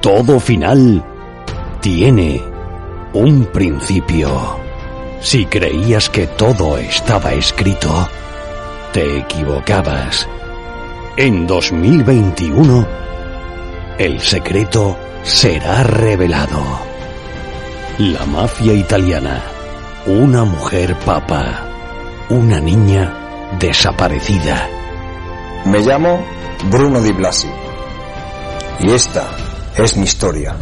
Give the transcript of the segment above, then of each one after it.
Todo final tiene un principio. Si creías que todo estaba escrito, te equivocabas. En 2021, el secreto será revelado. La mafia italiana, una mujer papa, una niña desaparecida. Me llamo Bruno Di Blasi y esta es mi historia.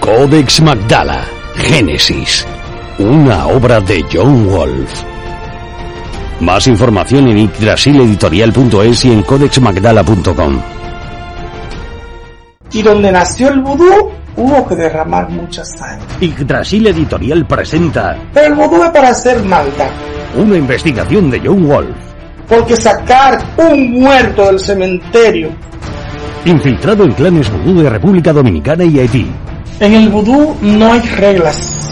Codex Magdala, Génesis, una obra de John Wolf. Más información en yggdrasileditorial.es y en codexmagdala.com. Y donde nació el vudú, hubo que derramar mucha sangre. Yggdrasil Editorial presenta Pero el vudú es para hacer maldad. una investigación de John Wolf. Porque sacar un muerto del cementerio Infiltrado en clanes vudú de República Dominicana y Haití. En el vudú no hay reglas.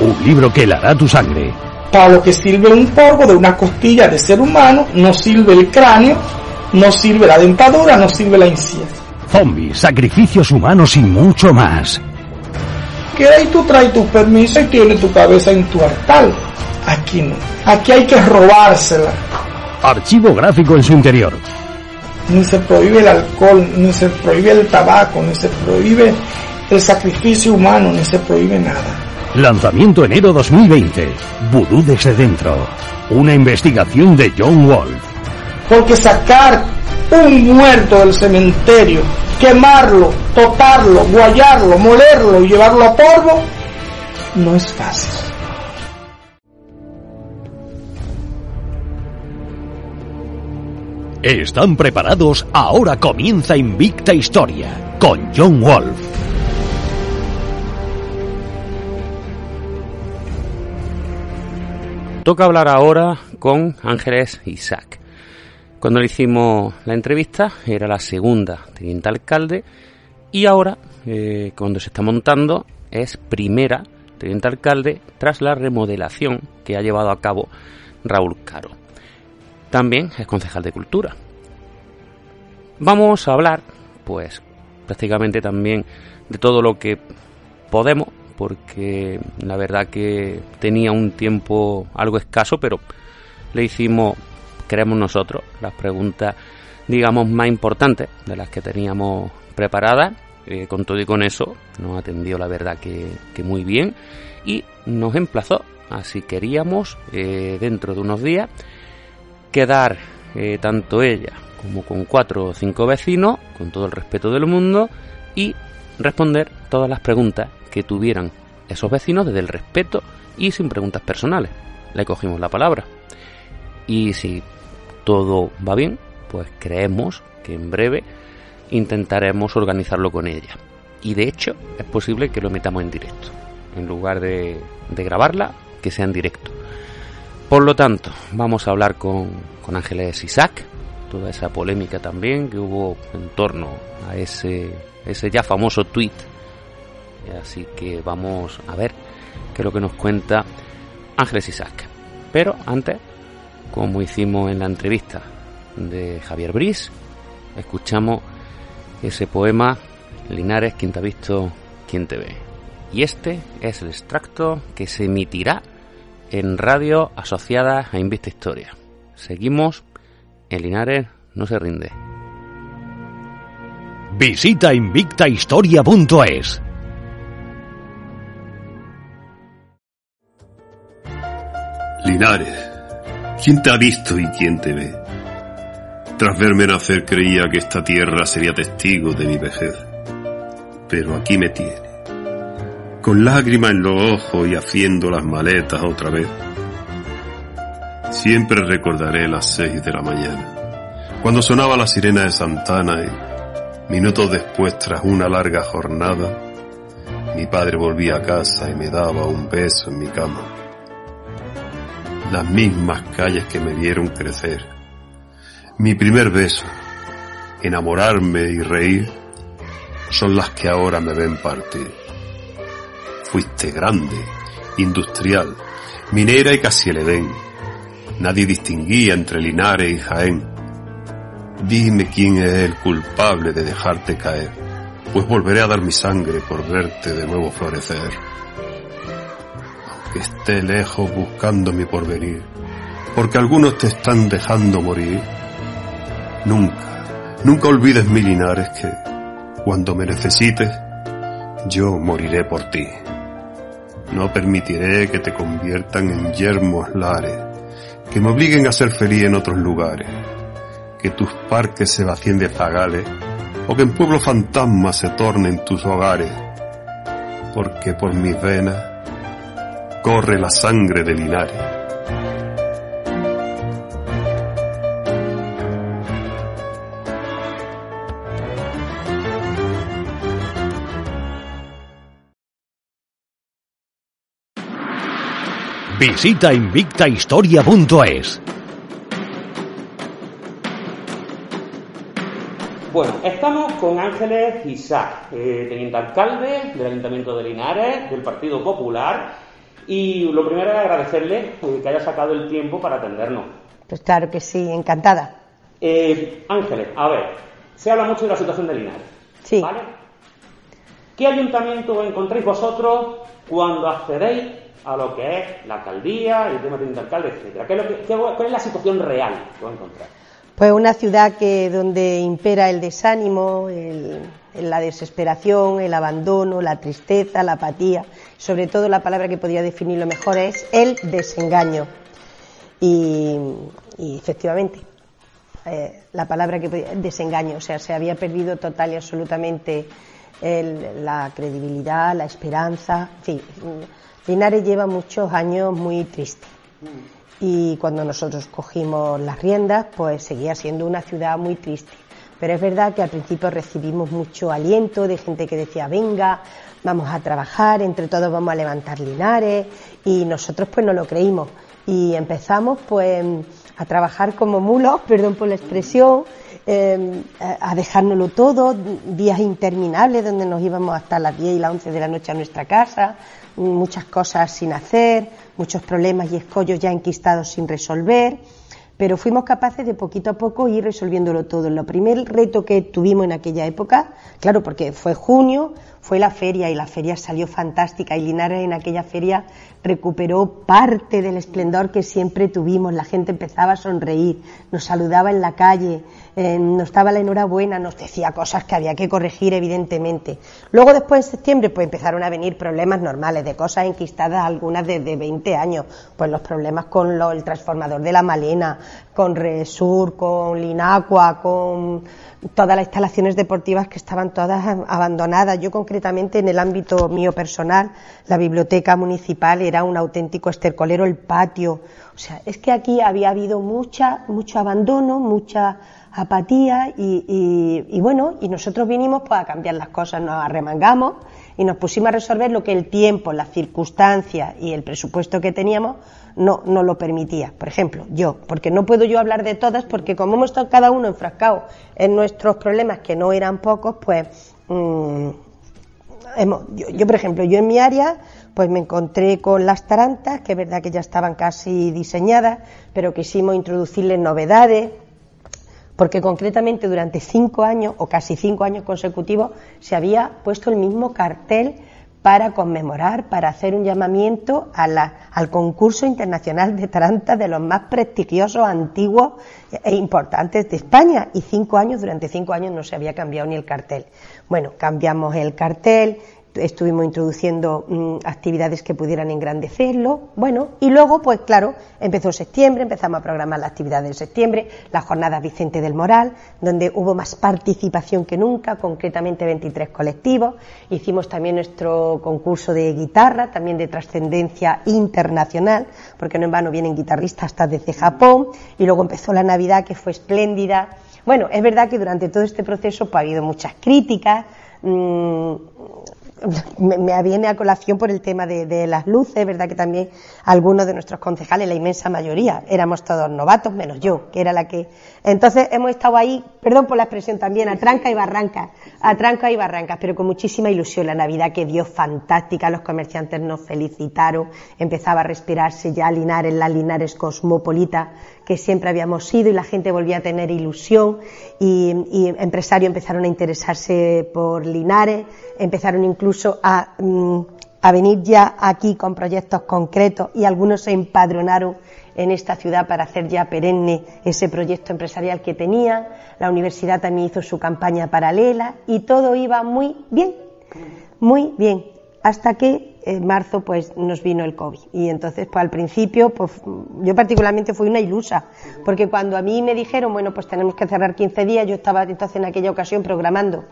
Un libro que helará tu sangre. Para lo que sirve un polvo de una costilla de ser humano, no sirve el cráneo, no sirve la dentadura, no sirve la encía. Zombies, sacrificios humanos y mucho más. Que ahí tú traes tu permiso y tienes tu cabeza en tu altar. Aquí no. Aquí hay que robársela. Archivo gráfico en su interior. Ni se prohíbe el alcohol, ni se prohíbe el tabaco, ni se prohíbe el sacrificio humano, ni se prohíbe nada. Lanzamiento enero 2020. Vudú desde dentro. Una investigación de John Wolf. Porque sacar un muerto del cementerio, quemarlo, tocarlo, guayarlo, molerlo y llevarlo a polvo, no es fácil. ¿Están preparados? Ahora comienza Invicta Historia con John Wolf. Toca hablar ahora con Ángeles Isaac. Cuando le hicimos la entrevista era la segunda teniente alcalde y ahora, eh, cuando se está montando, es primera teniente alcalde tras la remodelación que ha llevado a cabo Raúl Caro. También es concejal de Cultura. Vamos a hablar, pues, prácticamente también de todo lo que podemos, porque la verdad que tenía un tiempo algo escaso, pero le hicimos, creemos nosotros, las preguntas, digamos, más importantes de las que teníamos preparadas. Eh, con todo y con eso, nos atendió la verdad que, muy bien y nos emplazó. Así queríamos, eh, dentro de unos días, quedar eh, tanto ella como con cuatro o cinco vecinos, con todo el respeto del mundo, y responder todas las preguntas que tuvieran esos vecinos desde el respeto y sin preguntas personales. Le cogimos la palabra. Y si todo va bien, pues creemos que en breve intentaremos organizarlo con ella. Y de hecho es posible que lo metamos en directo. En lugar de, de grabarla, que sea en directo. Por lo tanto, vamos a hablar con, con Ángeles Isaac, toda esa polémica también que hubo en torno a ese, ese ya famoso tweet. Así que vamos a ver qué es lo que nos cuenta Ángeles Isaac. Pero antes, como hicimos en la entrevista de Javier Briz, escuchamos ese poema Linares, quien te ha visto, quien te ve. Y este es el extracto que se emitirá en radio asociada a Invista Historia. Seguimos en Linares no se rinde. Visita invictahistoria.es. Linares, ¿quién te ha visto y quién te ve? Tras verme nacer creía que esta tierra sería testigo de mi vejez, pero aquí me tiene, con lágrimas en los ojos y haciendo las maletas otra vez. Siempre recordaré las seis de la mañana, cuando sonaba la sirena de Santana y minutos después tras una larga jornada, mi padre volvía a casa y me daba un beso en mi cama. Las mismas calles que me vieron crecer. Mi primer beso, enamorarme y reír, son las que ahora me ven partir. Fuiste grande, industrial, minera y casi el Edén. Nadie distinguía entre Linares y Jaén. Dime quién es el culpable de dejarte caer, pues volveré a dar mi sangre por verte de nuevo florecer. Aunque esté lejos buscando mi porvenir, porque algunos te están dejando morir, nunca, nunca olvides mi linares que, cuando me necesites, yo moriré por ti. No permitiré que te conviertan en yermos lares, que me obliguen a ser feliz en otros lugares, que tus parques se vacíen de zagales, o que en pueblos fantasmas se tornen tus hogares, porque por mis venas corre la sangre de Linares. Visita invictahistoria.es. Bueno, estamos con Ángeles Isaac, eh, teniente alcalde del Ayuntamiento de Linares, del Partido Popular, y lo primero es agradecerle eh, que haya sacado el tiempo para atendernos. Pues claro que sí, encantada. Eh, Ángeles, a ver, se habla mucho de la situación de Linares. Sí. ¿Vale? ¿Qué ayuntamiento encontráis vosotros cuando accedéis a lo que es la alcaldía, el tema de alcalde, etcétera? ¿Qué es ¿Cuál es la situación real que vais a encontrar? Pues una ciudad que donde impera el desánimo, el- la desesperación, el abandono, la tristeza, la apatía. Sobre todo la palabra que podría definirlo mejor es el desengaño. Y, efectivamente, eh, la palabra que podía- desengaño, o sea, se había perdido total y absolutamente la credibilidad, la esperanza. En fin, Linares lleva muchos años muy triste. Y cuando nosotros cogimos las riendas, pues seguía siendo una ciudad muy triste. Pero es verdad que al principio recibimos mucho aliento de gente que decía, venga, vamos a trabajar, entre todos vamos a levantar Linares, y nosotros pues no lo creímos. Y empezamos pues a trabajar como mulos, perdón por la expresión, eh, a dejárnoslo todo, días interminables donde nos íbamos hasta las 10 y las 11 de la noche a nuestra casa, muchas cosas sin hacer, muchos problemas y escollos ya enquistados sin resolver, pero fuimos capaces de poquito a poco ir resolviéndolo todo. Lo primer reto que tuvimos en aquella época, claro, porque fue junio, fue la feria y la feria salió fantástica y Linares en aquella feria recuperó parte del esplendor que siempre tuvimos. La gente empezaba a sonreír, nos saludaba en la calle, eh, nos daba la enhorabuena, nos decía cosas que había que corregir evidentemente. Luego después en septiembre pues empezaron a venir problemas normales de cosas enquistadas algunas desde 20 años, pues los problemas con lo- el transformador de la Malena, con Resur, con Linacua, con todas las instalaciones deportivas que estaban todas abandonadas. Yo concretamente en el ámbito mío personal, la biblioteca municipal era un auténtico estercolero, el patio. O sea, es que aquí había habido mucha, mucho abandono, mucha apatía y, y- bueno, y nosotros vinimos pues a cambiar las cosas, nos arremangamos y nos pusimos a resolver lo que el tiempo, las circunstancias y el presupuesto que teníamos no, no lo permitía. Por ejemplo, yo, porque no puedo yo hablar de todas, porque como hemos estado cada uno enfrascado en nuestros problemas, que no eran pocos, pues mm, yo, yo, por ejemplo, yo en mi área, pues me encontré con las tarantas, que es verdad que ya estaban casi diseñadas, pero quisimos introducirles novedades, porque concretamente durante cinco años o casi cinco años consecutivos se había puesto el mismo cartel para conmemorar, para hacer un llamamiento a la- al concurso internacional de tarantas de los más prestigiosos, antiguos e importantes de España. Y cinco años, durante cinco años no se había cambiado ni el cartel. Bueno, cambiamos el cartel, estuvimos introduciendo mm, actividades que pudieran engrandecerlo, bueno, y luego, pues claro, empezó septiembre, empezamos a programar las actividades de septiembre, las jornadas Vicente del Moral, donde hubo más participación que nunca, concretamente 23 colectivos, hicimos también nuestro concurso de guitarra, también de trascendencia internacional, porque no en vano vienen guitarristas hasta desde Japón, y luego empezó la Navidad, que fue espléndida. Bueno, es verdad que durante todo este proceso pues, ha habido muchas críticas, mm, me, me viene a colación por el tema de, las luces, verdad que también algunos de nuestros concejales, la inmensa mayoría, éramos todos novatos, menos yo, que era la que. Entonces hemos estado ahí, perdón por la expresión también, a tranca y barranca, a tranca y barrancas, pero con muchísima ilusión. La Navidad que dio fantástica, los comerciantes nos felicitaron, empezaba a respirarse ya Linares, la Linares cosmopolita que siempre habíamos sido y la gente volvía a tener ilusión y, empresarios empezaron a interesarse por Linares, empezaron incluso a, mm, a venir ya aquí con proyectos concretos y algunos se empadronaron en esta ciudad para hacer ya perenne ese proyecto empresarial que tenía. La universidad también hizo su campaña paralela y todo iba muy bien, muy bien, hasta que en marzo pues nos vino el COVID y entonces pues al principio pues yo particularmente fui una ilusa porque cuando a mí me dijeron bueno pues tenemos que cerrar 15 días yo estaba entonces en aquella ocasión programando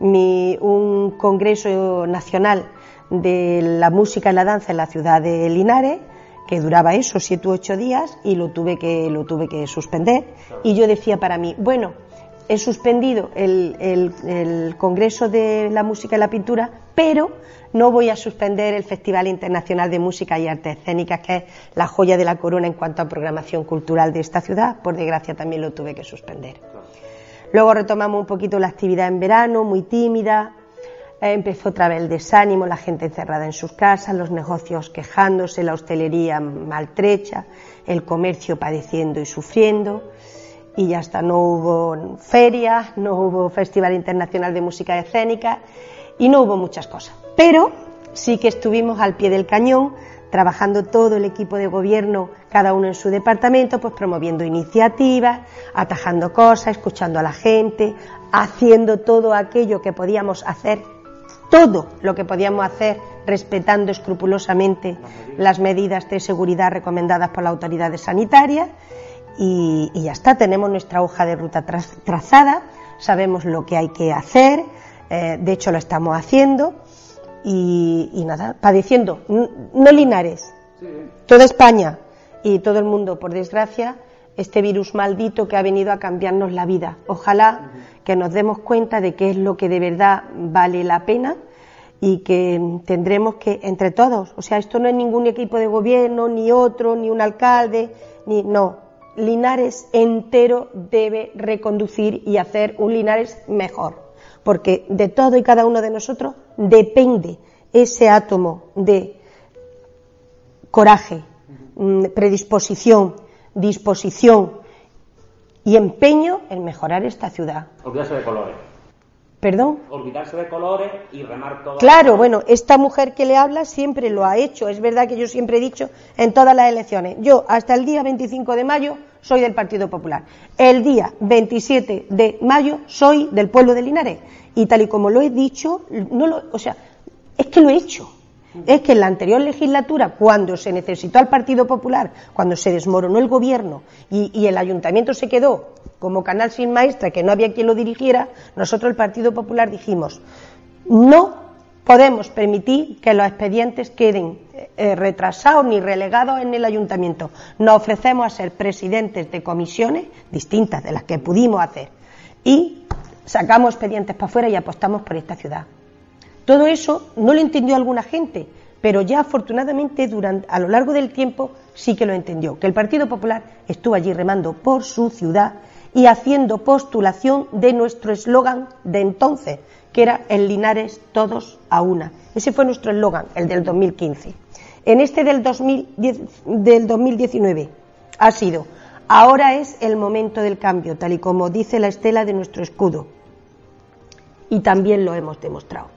mi, un congreso nacional de la música y la danza en la ciudad de Linares que duraba eso, siete u ocho días, y lo tuve que, lo tuve que suspender. Y yo decía para mí, bueno, he suspendido el, el, Congreso de la Música y la Pintura, pero no voy a suspender el Festival Internacional de Música y Artes Escénicas, que es la joya de la corona en cuanto a programación cultural de esta ciudad. Por desgracia también lo tuve que suspender. Luego retomamos un poquito la actividad en verano, muy tímida, empezó otra vez el desánimo, la gente encerrada en sus casas, los negocios quejándose, la hostelería maltrecha, el comercio padeciendo y sufriendo. Y ya hasta no hubo feria, no hubo Festival Internacional de Música Escénica y no hubo muchas cosas. Pero sí que estuvimos al pie del cañón, trabajando todo el equipo de gobierno, cada uno en su departamento, pues promoviendo iniciativas, atajando cosas, escuchando a la gente, haciendo todo aquello que podíamos hacer todo lo que podíamos hacer respetando escrupulosamente las medidas. de seguridad recomendadas por las autoridades sanitarias y, ya está, tenemos nuestra hoja de ruta trazada, sabemos lo que hay que hacer, eh, de hecho lo estamos haciendo y, y nada, padeciendo, no Linares, toda España y todo el mundo, por desgracia, este virus maldito que ha venido a cambiarnos la vida. Ojalá que nos demos cuenta de qué es lo que de verdad vale la pena y que tendremos que, entre todos, o sea, esto no es ningún equipo de gobierno, ni otro, ni un alcalde, ni no. Linares entero debe reconducir y hacer un Linares mejor, porque de todo y cada uno de nosotros depende ese átomo de coraje, mm, predisposición, disposición y empeño en mejorar esta ciudad. Olvídase de colores. ¿Perdón? Olvidarse de colores y remar todo. Claro, bueno, esta mujer que le habla siempre lo ha hecho. Es verdad que yo siempre he dicho en todas las elecciones. Yo, hasta el día 25 de mayo, soy del Partido Popular. El día 27 de mayo, soy del pueblo de Linares. Y tal y como lo he dicho, no lo, o sea, es que lo he hecho es que en la anterior legislatura, cuando se necesitó al Partido Popular, cuando se desmoronó el gobierno y, el ayuntamiento se quedó como canal sin maestra, que no había quien lo dirigiera, nosotros el Partido Popular dijimos, no podemos permitir que los expedientes queden eh, retrasados ni relegados en el ayuntamiento. Nos ofrecemos a ser presidentes de comisiones distintas de las que pudimos hacer y sacamos expedientes para afuera y apostamos por esta ciudad. Todo eso no lo entendió alguna gente, pero ya afortunadamente durante, a lo largo del tiempo sí que lo entendió, que el Partido Popular estuvo allí remando por su ciudad y haciendo postulación de nuestro eslogan de entonces, que era el Linares todos a una. Ese fue nuestro eslogan, el del 2015. En este del, 2010, del 2019 ha sido, ahora es el momento del cambio, tal y como dice la estela de nuestro escudo. Y también lo hemos demostrado.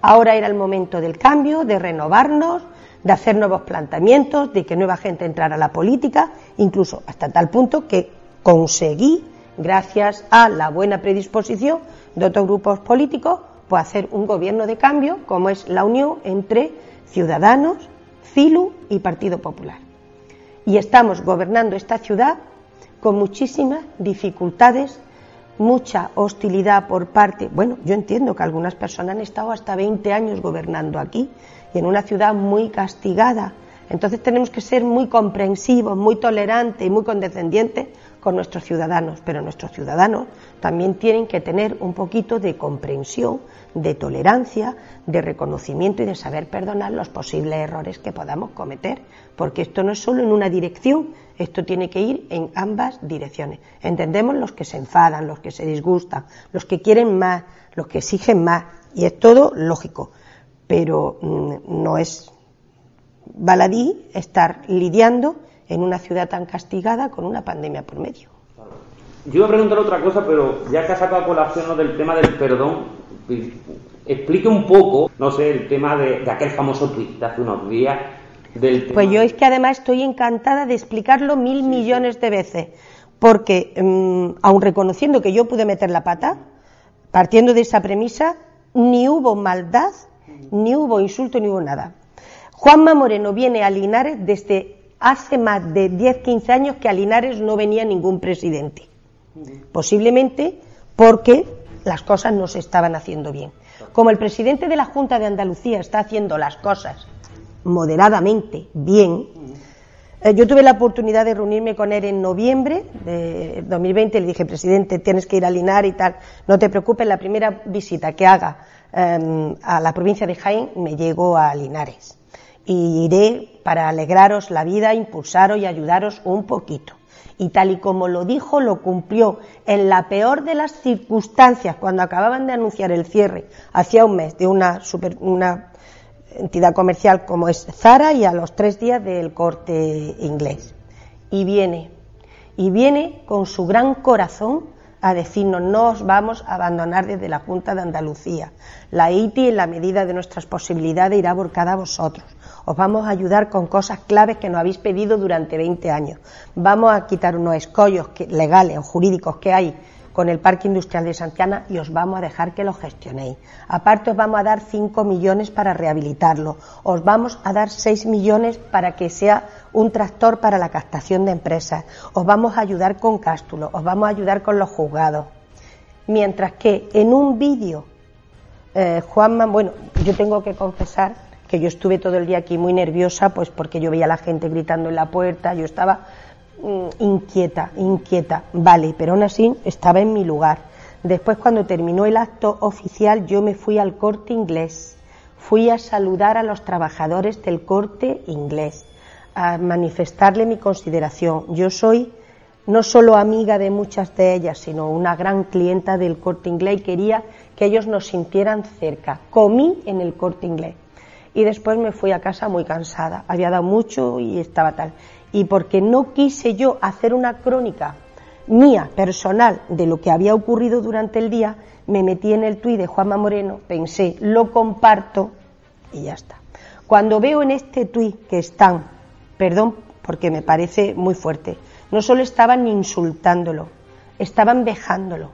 Ahora era el momento del cambio, de renovarnos, de hacer nuevos planteamientos, de que nueva gente entrara a la política, incluso hasta tal punto que conseguí, gracias a la buena predisposición de otros grupos políticos, pues hacer un gobierno de cambio, como es la unión entre Ciudadanos, CILU y Partido Popular. Y estamos gobernando esta ciudad con muchísimas dificultades mucha hostilidad por parte, bueno, yo entiendo que algunas personas han estado hasta 20 años gobernando aquí y en una ciudad muy castigada. Entonces tenemos que ser muy comprensivos, muy tolerantes y muy condescendientes con nuestros ciudadanos, pero nuestros ciudadanos también tienen que tener un poquito de comprensión, de tolerancia, de reconocimiento y de saber perdonar los posibles errores que podamos cometer, porque esto no es solo en una dirección, esto tiene que ir en ambas direcciones. Entendemos los que se enfadan, los que se disgustan, los que quieren más, los que exigen más, y es todo lógico, pero mm, no es baladí estar lidiando en una ciudad tan castigada con una pandemia por medio. Yo iba a preguntar otra cosa, pero ya que ha sacado colación lo del tema del perdón, explique un poco, no sé, el tema de, aquel famoso tuit de hace unos días. Del Pues yo es que además estoy encantada de explicarlo mil millones de veces, porque aún aun reconociendo que yo pude meter la pata, partiendo de esa premisa, ni hubo maldad, ni hubo insulto, ni hubo nada. Juanma Moreno viene a Linares desde hace más de 10-15 años que a Linares no venía ningún presidente. Posiblemente porque las cosas no se estaban haciendo bien. Como el presidente de la Junta de Andalucía está haciendo las cosas moderadamente bien, eh, yo tuve la oportunidad de reunirme con él en noviembre de 2020 le dije, presidente, tienes que ir a Linares y tal. No te preocupes, la primera visita que haga em, a la provincia de Jaén me llego a Linares. Y iré para alegraros la vida, impulsaros y ayudaros un poquito y tal y como lo dijo, lo cumplió en la peor de las circunstancias, cuando acababan de anunciar el cierre, hacía un mes, de una, una entidad comercial como es Zara y a los tres días del corte inglés. Y viene, y viene con su gran corazón a decirnos no os vamos a abandonar desde la Junta de Andalucía. La ITI, en la medida de nuestras posibilidades, irá volcada a vosotros os vamos a ayudar con cosas claves que nos habéis pedido durante 20 años. Vamos a quitar unos escollos legales o jurídicos que hay con el Parque Industrial de Santiana y os vamos a dejar que lo gestionéis. Aparte os vamos a dar 5 millones para rehabilitarlo. Os vamos a dar 6 millones para que sea un tractor para la captación de empresas. Os vamos a ayudar con cástulo, os vamos a ayudar con los juzgados. Mientras que en un vídeo, eh, Juanma, bueno, yo tengo que confesar que yo estuve todo el día aquí muy nerviosa, pues porque yo veía a la gente gritando en la puerta, yo estaba mm, inquieta, inquieta, vale, pero aún así estaba en mi lugar. Después, cuando terminó el acto oficial, yo me fui al corte inglés, fui a saludar a los trabajadores del corte inglés, a manifestarle mi consideración. Yo soy no solo amiga de muchas de ellas, sino una gran clienta del corte inglés y quería que ellos nos sintieran cerca. Comí en el corte inglés y después me fui a casa muy cansada. Había dado mucho y estaba tal. Y porque no quise yo hacer una crónica mía, personal, de lo que había ocurrido durante el día, me metí en el tuit de Juanma Moreno, pensé, lo comparto y ya está. Cuando veo en este tuit que están, perdón porque me parece muy fuerte, no solo estaban insultándolo, estaban vejándolo,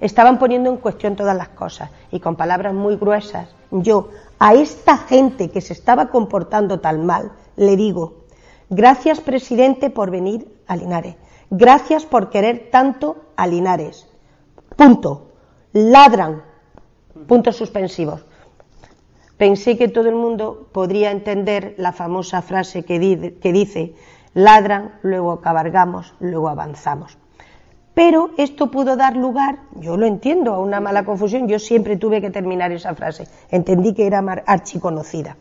estaban poniendo en cuestión todas las cosas y con palabras muy gruesas. Yo, a esta gente que se estaba comportando tan mal, le digo, gracias presidente por venir a Linares, gracias por querer tanto a Linares. Punto. Ladran. Puntos suspensivos. Pensé que todo el mundo podría entender la famosa frase que, que dice, ladran, luego cabalgamos, luego avanzamos. Pero esto pudo dar lugar, yo lo entiendo, a una mala confusión. Yo siempre tuve que terminar esa frase. Entendí que era archiconocida.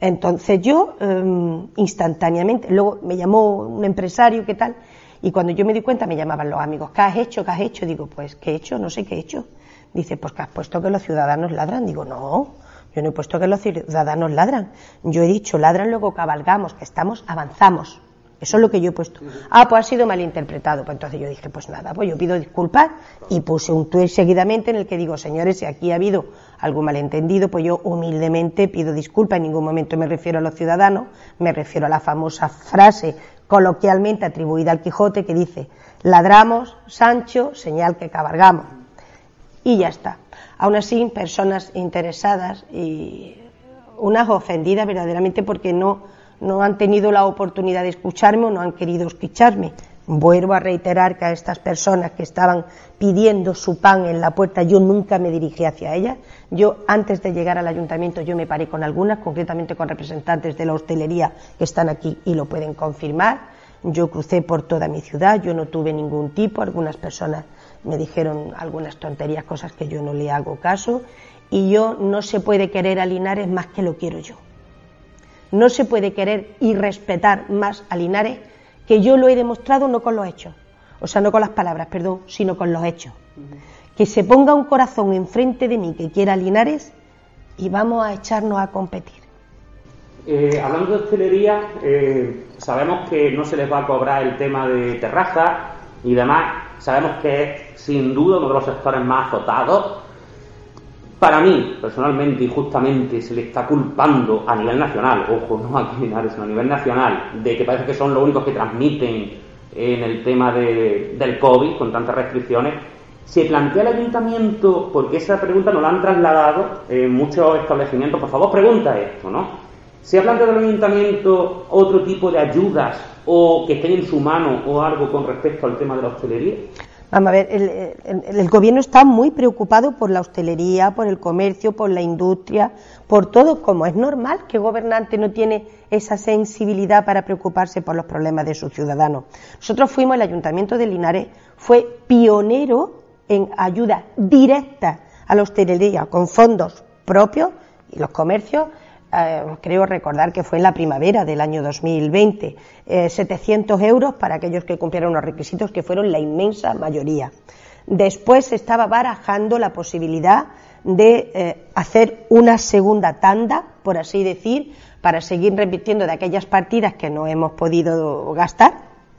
Entonces yo, em, instantáneamente, luego me llamó un empresario, ¿qué tal? Y cuando yo me di cuenta, me llamaban los amigos, ¿qué has hecho? ¿Qué has hecho? Digo, pues, ¿qué he hecho? No sé qué he hecho. Dice, pues que has puesto que los ciudadanos ladran. Digo, no, yo no he puesto que los ciudadanos ladran. Yo he dicho, ladran, luego cabalgamos, que estamos, avanzamos. Eso es lo que yo he puesto. Ah, pues ha sido malinterpretado. Pues entonces yo dije, pues nada, pues yo pido disculpas y puse un tuit seguidamente en el que digo, señores, si aquí ha habido algún malentendido, pues yo humildemente pido disculpas. En ningún momento me refiero a los ciudadanos, me refiero a la famosa frase coloquialmente atribuida al Quijote que dice, ladramos, Sancho, señal que cabalgamos. Y ya está. Aún así, personas interesadas y unas ofendidas verdaderamente porque no no han tenido la oportunidad de escucharme o no han querido escucharme. Vuelvo a reiterar que a estas personas que estaban pidiendo su pan en la puerta, yo nunca me dirigí hacia ellas. Yo, antes de llegar al ayuntamiento, yo me paré con algunas, concretamente con representantes de la hostelería que están aquí y lo pueden confirmar. Yo crucé por toda mi ciudad, yo no tuve ningún tipo, algunas personas me dijeron algunas tonterías, cosas que yo no le hago caso, y yo no se puede querer a Linares más que lo quiero yo. No se puede querer y respetar más a Linares que yo lo he demostrado no con los hechos, o sea, no con las palabras, perdón, sino con los hechos. Que se ponga un corazón enfrente de mí que quiera Linares y vamos a echarnos a competir. Eh, hablando de hostelería, eh, sabemos que no se les va a cobrar el tema de terraza y demás. Sabemos que es sin duda uno de los sectores más azotados. Para mí, personalmente y justamente, se le está culpando a nivel nacional, ojo, no a criminales, sino a nivel nacional, de que parece que son los únicos que transmiten en el tema de, del COVID con tantas restricciones. Se plantea el ayuntamiento, porque esa pregunta nos la han trasladado en muchos establecimientos, por favor, pregunta esto, ¿no? ¿Se ha planteado el ayuntamiento otro tipo de ayudas o que estén en su mano o algo con respecto al tema de la hostelería? Vamos a ver, el, gobierno está muy preocupado por la hostelería, por el comercio, por la industria, por todo, como es normal que el gobernante no tiene esa sensibilidad para preocuparse por los problemas de sus ciudadanos. Nosotros fuimos, el Ayuntamiento de Linares fue pionero en ayuda directa a la hostelería con fondos propios y los comercios eh, creo recordar que fue en la primavera del año 2020, 700 eh, euros para aquellos que cumplieron los requisitos, que fueron la inmensa mayoría. Después se estaba barajando la posibilidad de eh, hacer una segunda tanda, por así decir, para seguir repitiendo de aquellas partidas que no hemos podido gastar,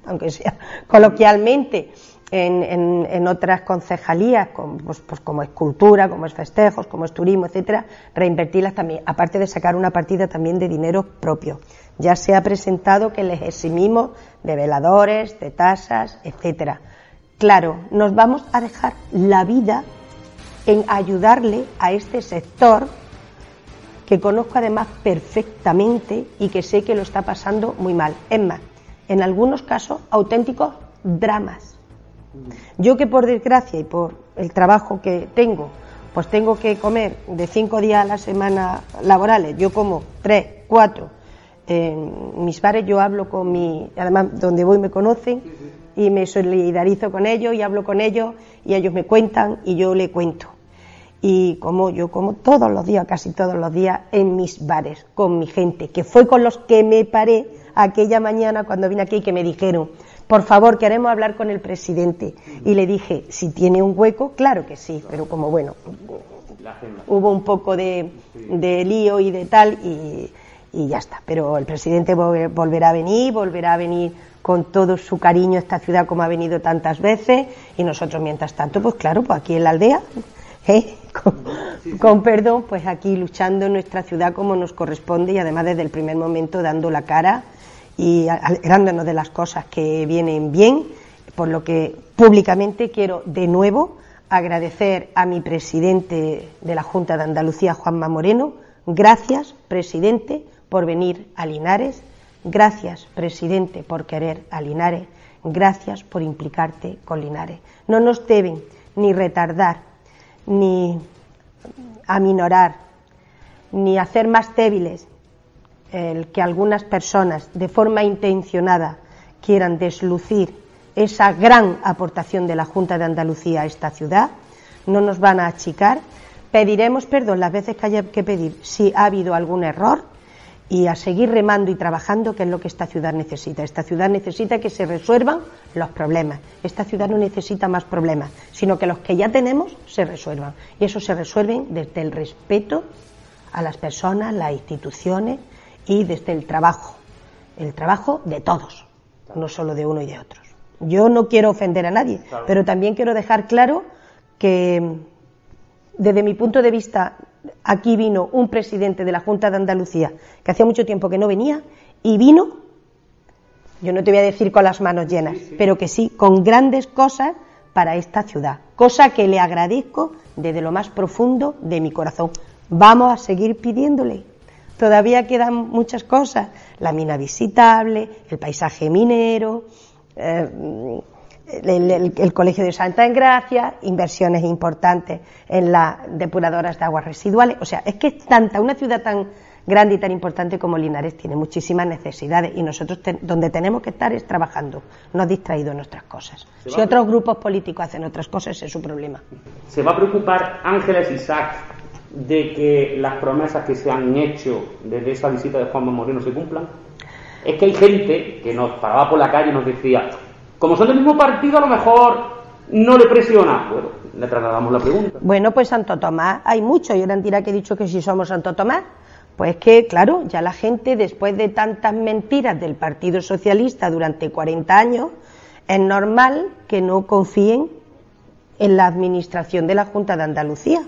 aunque sea coloquialmente, en, otras concejalías, como, pues, pues, como es cultura, como es festejos, como es turismo, etcétera, reinvertirlas también, aparte de sacar una partida también de dinero propio. Ya se ha presentado que les eximimos de veladores, de tasas, etcétera. Claro, nos vamos a dejar la vida en ayudarle a este sector que conozco además perfectamente y que sé que lo está pasando muy mal. Es más, en algunos casos auténticos dramas yo que por desgracia y por el trabajo que tengo, pues tengo que comer de cinco días a la semana laborales, yo como tres, cuatro. En mis bares yo hablo con mi, además donde voy me conocen y me solidarizo con ellos y hablo con ellos y ellos me cuentan y yo le cuento. Y como yo como todos los días, casi todos los días, en mis bares, con mi gente, que fue con los que me paré aquella mañana cuando vine aquí y que me dijeron, por favor, queremos hablar con el presidente. Y le dije, si tiene un hueco, claro que sí, pero como bueno, hubo un poco de, lío y de tal y, ya está. Pero el presidente volverá a venir, volverá a venir con todo su cariño a esta ciudad como ha venido tantas veces y nosotros mientras tanto, pues claro, pues aquí en la aldea, ¿eh? con, con, perdón, pues aquí luchando en nuestra ciudad como nos corresponde y además desde el primer momento dando la cara y alegrándonos de las cosas que vienen bien, por lo que públicamente quiero de nuevo agradecer a mi presidente de la Junta de Andalucía, Juanma Moreno. Gracias, presidente, por venir a Linares. Gracias, presidente, por querer a Linares. Gracias por implicarte con Linares. No nos deben ni retardar, ni aminorar, ni hacer más débiles el que algunas personas de forma intencionada quieran deslucir esa gran aportación de la Junta de Andalucía a esta ciudad, no nos van a achicar. Pediremos perdón las veces que haya que pedir si ha habido algún error y a seguir remando y trabajando, que es lo que esta ciudad necesita. Esta ciudad necesita que se resuelvan los problemas. Esta ciudad no necesita más problemas, sino que los que ya tenemos se resuelvan. Y eso se resuelven desde el respeto a las personas, las instituciones, y desde el trabajo, el trabajo de todos, no solo de uno y de otros. Yo no quiero ofender a nadie, pero también quiero dejar claro que desde mi punto de vista aquí vino un presidente de la Junta de Andalucía que hacía mucho tiempo que no venía y vino, yo no te voy a decir con las manos llenas, pero que sí, con grandes cosas para esta ciudad, cosa que le agradezco desde lo más profundo de mi corazón. Vamos a seguir pidiéndole Todavía quedan muchas cosas, la mina visitable, el paisaje minero, eh, el, Colegio de Santa Engracia, inversiones importantes en las depuradoras de aguas residuales. O sea, es que es tanta, una ciudad tan grande y tan importante como Linares tiene muchísimas necesidades y nosotros donde tenemos que estar es trabajando, no distraído en nuestras cosas. Si otros grupos políticos hacen otras cosas, es su problema. ¿Se va a preocupar Ángeles Isaac de que las promesas que se han hecho desde esa visita de Juanma Moreno se cumplan? Es que hay gente que nos paraba por la calle y nos decía, como son del mismo partido, a lo mejor no le presiona. Bueno, le trasladamos la pregunta. Bueno, pues Santo Tomás, hay mucho. Yo era mentira que he dicho que si somos Santo Tomás, Pues que, claro, ya la gente, después de tantas mentiras del Partido Socialista durante 40 años, es normal que no confíen en la administración de la Junta de Andalucía.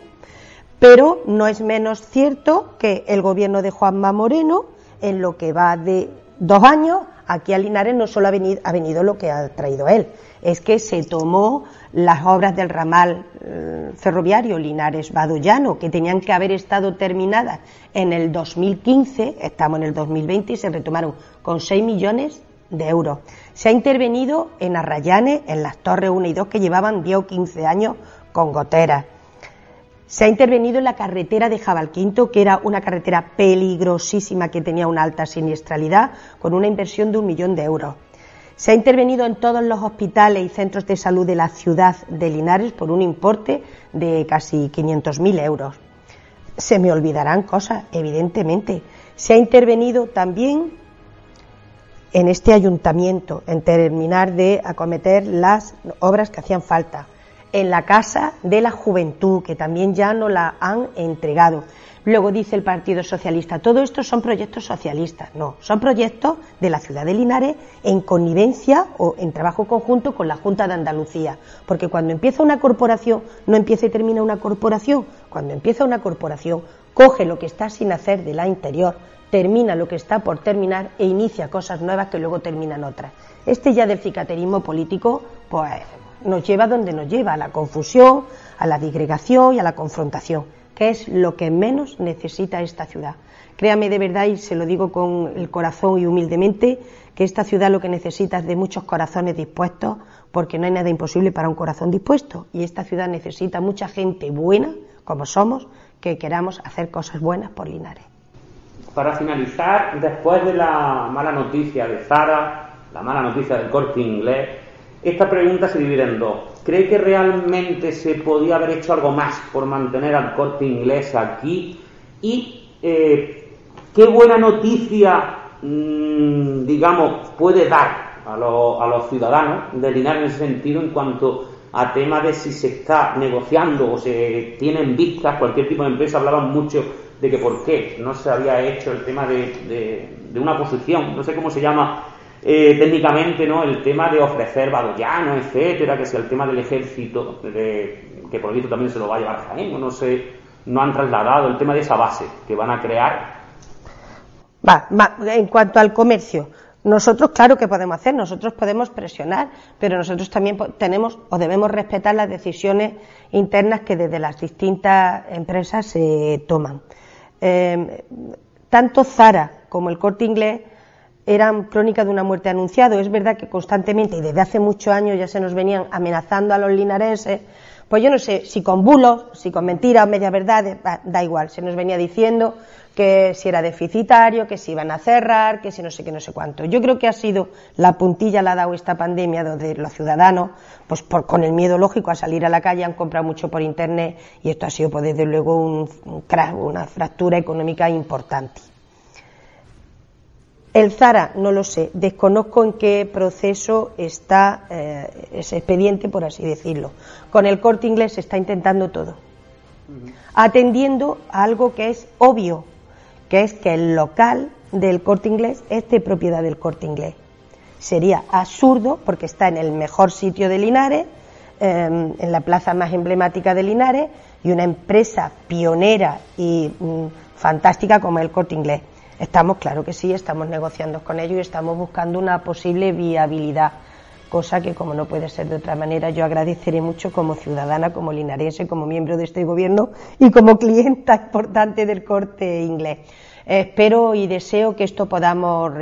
Pero no es menos cierto que el gobierno de Juanma Moreno, en lo que va de dos años, aquí a Linares no solo ha venido, ha venido lo que ha traído él, es que se tomó las obras del ramal eh, ferroviario Linares-Badollano, que tenían que haber estado terminadas en el 2015, estamos en el 2020 y se retomaron con 6 millones de euros. Se ha intervenido en Arrayanes, en las torres 1 y 2 que llevaban 10 o 15 años con goteras. Se ha intervenido en la carretera de Jabalquinto, que era una carretera peligrosísima que tenía una alta siniestralidad, con una inversión de un millón de euros. Se ha intervenido en todos los hospitales y centros de salud de la ciudad de Linares por un importe de casi 500.000 euros. Se me olvidarán cosas, evidentemente. Se ha intervenido también en este ayuntamiento en terminar de acometer las obras que hacían falta. En la Casa de la Juventud, que también ya no la han entregado. Luego dice el Partido Socialista, todo esto son proyectos socialistas. No, son proyectos de la ciudad de Linares en connivencia o en trabajo conjunto con la Junta de Andalucía. Porque cuando empieza una corporación, no empieza y termina una corporación. Cuando empieza una corporación, coge lo que está sin hacer de la interior, termina lo que está por terminar e inicia cosas nuevas que luego terminan otras. Este ya del cicaterismo político, pues nos lleva donde nos lleva, a la confusión, a la digregación y a la confrontación, que es lo que menos necesita esta ciudad. Créame de verdad, y se lo digo con el corazón y humildemente, que esta ciudad lo que necesita es de muchos corazones dispuestos, porque no hay nada imposible para un corazón dispuesto. Y esta ciudad necesita mucha gente buena, como somos, que queramos hacer cosas buenas por Linares. Para finalizar, después de la mala noticia de Zara, la mala noticia del corte inglés, esta pregunta se divide en dos. ¿Cree que realmente se podía haber hecho algo más por mantener al corte inglés aquí? Y eh, qué buena noticia, mm, digamos, puede dar a, a, los ciudadanos de Linares en ese sentido en cuanto a tema de si se está negociando o se tienen vistas cualquier tipo de empresa. Hablaban mucho de que por qué no se había hecho el tema de, una posición, no sé cómo se llama eh, técnicamente, ¿no? El tema de ofrecer Badoyano, etcétera, que sea el tema del ejército, que por visto también se lo va a llevar Jaén, no sé, no han trasladado el tema de esa base que van a crear. Va, en cuanto al comercio, nosotros, claro que podemos hacer, nosotros podemos presionar, pero nosotros también tenemos o debemos respetar las decisiones internas que desde las distintas empresas se toman. Em, tanto Zara como el corte inglés eran crónicas de una muerte anunciada. Es verdad que constantemente y desde hace muchos años ya se nos venían amenazando a los linarenses. Pues yo no sé si con bulos, si con mentiras o media verdad, da igual. Se nos venía diciendo que si era deficitario, que si iban a cerrar, que si no sé qué, no sé cuánto. Yo creo que ha sido la puntilla la ha dado esta pandemia donde los ciudadanos, pues por, con el miedo lógico a salir a la calle, han comprado mucho por internet y esto ha sido, pues desde luego, un, una fractura económica importante. El Zara, no lo sé, desconozco en qué proceso está eh, ese expediente, por así decirlo. Con el corte inglés se está intentando todo, atendiendo a algo que es obvio, que es que el local del corte inglés es de propiedad del corte inglés. Sería absurdo, porque está en el mejor sitio de Linares, em, en la plaza más emblemática de Linares, y una empresa pionera y mm, fantástica como el corte inglés. Estamos, claro que sí, estamos negociando con ellos y estamos buscando una posible viabilidad, cosa que como no puede ser de otra manera, yo agradeceré mucho como ciudadana, como linarense, como miembro de este gobierno y como clienta importante del corte inglés. espero y deseo que esto podamos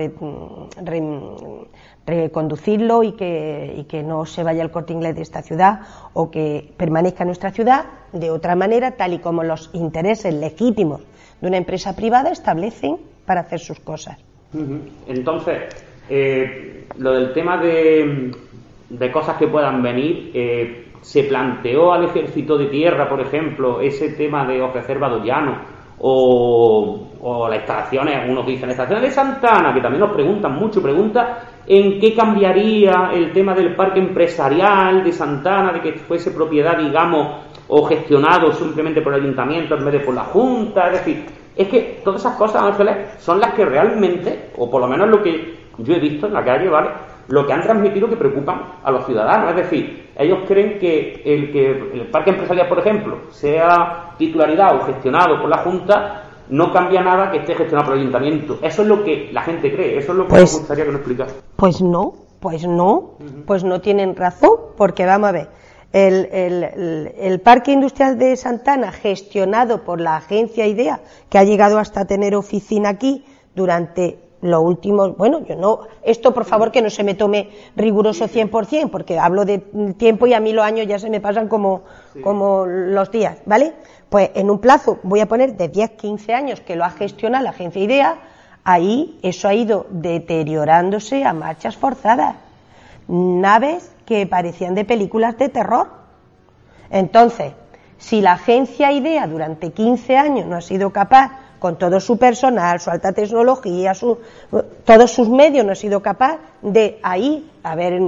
reconducirlo y que, y que no se vaya el corte inglés de esta ciudad o que permanezca en nuestra ciudad de otra manera, tal y como los intereses legítimos de una empresa privada establecen para hacer sus cosas. Entonces, eh, lo del tema de, de, cosas que puedan venir, eh, ¿se planteó al ejército de tierra, por ejemplo, ese tema de ofrecer Badoyano? O, o las instalaciones, algunos dicen, las instalaciones de Santana, que también nos preguntan mucho, pregunta en qué cambiaría el tema del parque empresarial de Santana, de que fuese propiedad, digamos, o gestionado simplemente por el ayuntamiento en vez de por la Junta, es decir, Es que todas esas cosas, Ángeles, son las que realmente, o por lo menos lo que yo he visto en la calle, ¿vale? Lo que han transmitido que preocupan a los ciudadanos. Es decir, ellos creen que el que el parque empresarial, por ejemplo, sea titularidad o gestionado por la Junta, no cambia nada que esté gestionado por el ayuntamiento. Eso es lo que la gente cree, eso es lo que Pues- me gustaría que nos explicase. Pues no, pues no, pues no tienen razón, porque vamos a ver, el, el- Parque Industrial de Santana, gestionado por la agencia IDEA, que ha llegado hasta tener oficina aquí durante los últimos, bueno, yo no, esto por favor que no se me tome riguroso 100%, porque hablo de tiempo y a mí los años ya se me pasan como, como los días, ¿vale? Pues en un plazo, voy a poner de 10, 15 años que lo ha gestionado la agencia IDEA, ahí eso ha ido deteriorándose a marchas forzadas. Naves que parecían de películas de terror. Entonces, si la agencia IDEA durante 15 años no ha sido capaz, con todo su personal, su alta tecnología, su- todos sus medios, no ha sido capaz de ahí haber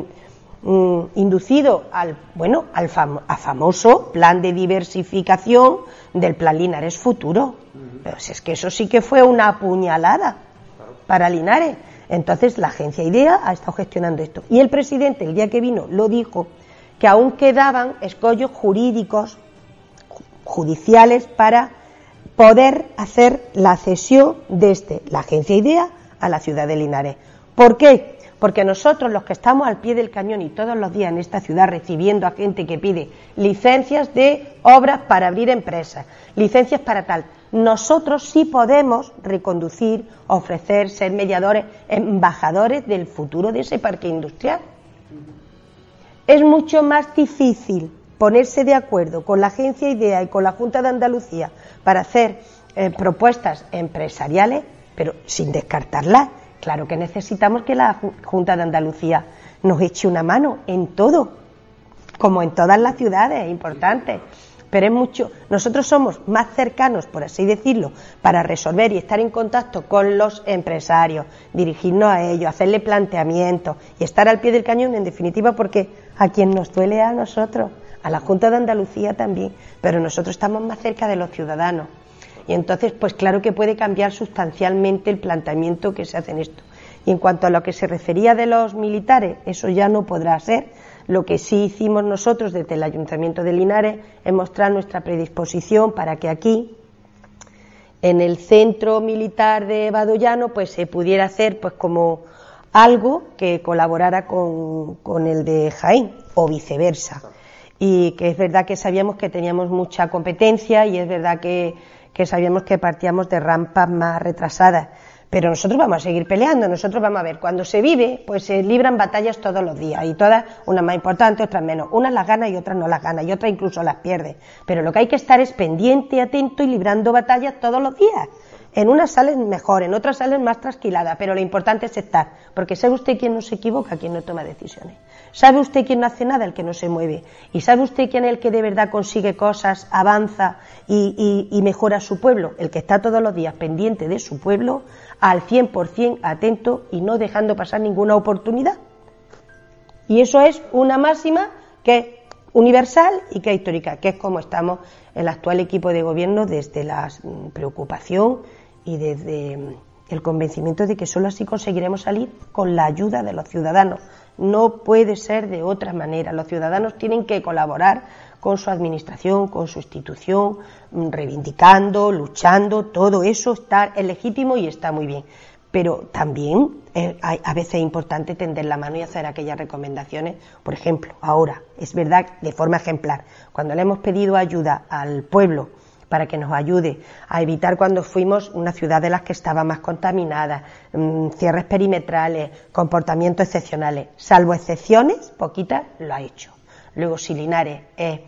mm, inducido al, bueno, al fam- a famoso plan de diversificación del plan Linares Futuro. Pero si es que eso sí que fue una puñalada para Linares. Entonces la agencia IDEA ha estado gestionando esto. Y el presidente, el día que vino, lo dijo, que aún quedaban escollos jurídicos, ju- judiciales, para poder hacer la cesión desde la agencia IDEA a la ciudad de Linares. ¿Por qué? Porque nosotros, los que estamos al pie del cañón y todos los días en esta ciudad recibiendo a gente que pide licencias de obras para abrir empresas, licencias para tal, nosotros sí podemos reconducir, ofrecer, ser mediadores, embajadores del futuro de ese parque industrial. Es mucho más difícil ponerse de acuerdo con la agencia IDEA y con la Junta de Andalucía para hacer eh, propuestas empresariales, pero sin descartarlas. Claro que necesitamos que la Ju- Junta de Andalucía nos eche una mano en todo, como en todas las ciudades importantes. Pero es mucho, nosotros somos más cercanos, por así decirlo, para resolver y estar en contacto con los empresarios, dirigirnos a ellos, hacerle planteamientos y estar al pie del cañón, en definitiva, porque a quien nos duele a nosotros, a la Junta de Andalucía también, pero nosotros estamos más cerca de los ciudadanos. Y entonces, pues claro que puede cambiar sustancialmente el planteamiento que se hace en esto. Y en cuanto a lo que se refería de los militares, eso ya no podrá ser. Lo que sí hicimos nosotros desde el Ayuntamiento de Linares es mostrar nuestra predisposición para que aquí, en el centro militar de Badollano, pues se pudiera hacer pues como algo que colaborara con, con el de Jaén o viceversa. Y que es verdad que sabíamos que teníamos mucha competencia y es verdad que, que sabíamos que partíamos de rampas más retrasadas. Pero nosotros vamos a seguir peleando, nosotros vamos a ver, cuando se vive, pues se libran batallas todos los días, y todas, unas más importantes, otras menos. Unas las gana y otras no las gana, y otras incluso las pierde. Pero lo que hay que estar es pendiente, atento y librando batallas todos los días. En unas salen mejor, en otras salen más trasquiladas, pero lo importante es estar, porque sabe usted quién no se equivoca, quién no toma decisiones. Sabe usted quién no hace nada, el que no se mueve. Y sabe usted quién es el que de verdad consigue cosas, avanza y, mejora su pueblo, el que está todos los días pendiente de su pueblo, al 100% atento y no dejando pasar ninguna oportunidad. Y eso es una máxima que es universal y que es histórica, que es como estamos el actual equipo de gobierno desde la mm, preocupación y desde mm, el convencimiento de que solo así conseguiremos salir con la ayuda de los ciudadanos. No puede ser de otra manera. Los ciudadanos tienen que colaborar con su administración, con su institución, mm, reivindicando, luchando, todo eso está es legítimo y está muy bien. Pero también eh, a veces es importante tender la mano y hacer aquellas recomendaciones. Por ejemplo, ahora, es verdad, de forma ejemplar, cuando le hemos pedido ayuda al pueblo para que nos ayude a evitar cuando fuimos una ciudad de las que estaba más contaminada, mm, cierres perimetrales, comportamientos excepcionales. Salvo excepciones, poquitas, lo ha hecho. Luego, si Linares es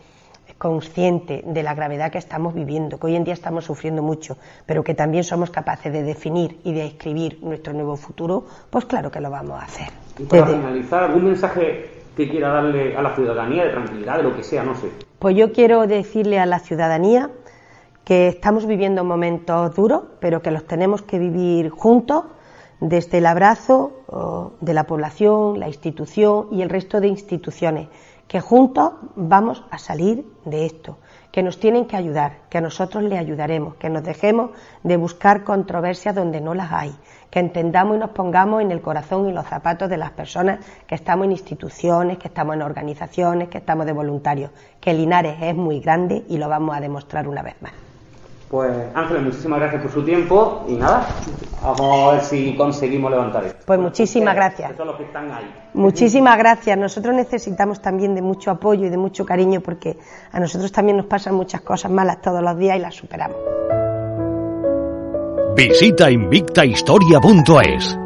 consciente de la gravedad que estamos viviendo, que hoy en día estamos sufriendo mucho, pero que también somos capaces de definir y de escribir nuestro nuevo futuro, pues claro que lo vamos a hacer. Y para Desde- finalizar, ¿algún mensaje que quiera darle a la ciudadanía de tranquilidad, de lo que sea, no sé? Pues yo quiero decirle a la ciudadanía que estamos viviendo momentos duros, pero que los tenemos que vivir juntos, desde el abrazo de la población, la institución y el resto de instituciones, que juntos vamos a salir de esto, que que nos tienen que ayudar, que nosotros le ayudaremos, que nos dejemos de buscar controversias donde no las hay, que entendamos y nos pongamos en el corazón y los zapatos de las personas que estamos en instituciones, que estamos en organizaciones, que estamos de voluntarios, que Linares es muy grande y lo vamos a demostrar una vez más. Pues Ángeles, muchísimas gracias por su tiempo y nada, vamos a ver si conseguimos levantar esto. Pues muchísimas gracias. Todos los que están ahí. Muchísimas gracias. Nosotros necesitamos también de mucho apoyo y de mucho cariño porque a nosotros también nos pasan muchas cosas malas todos los días y las superamos. Visita invictahistoria.es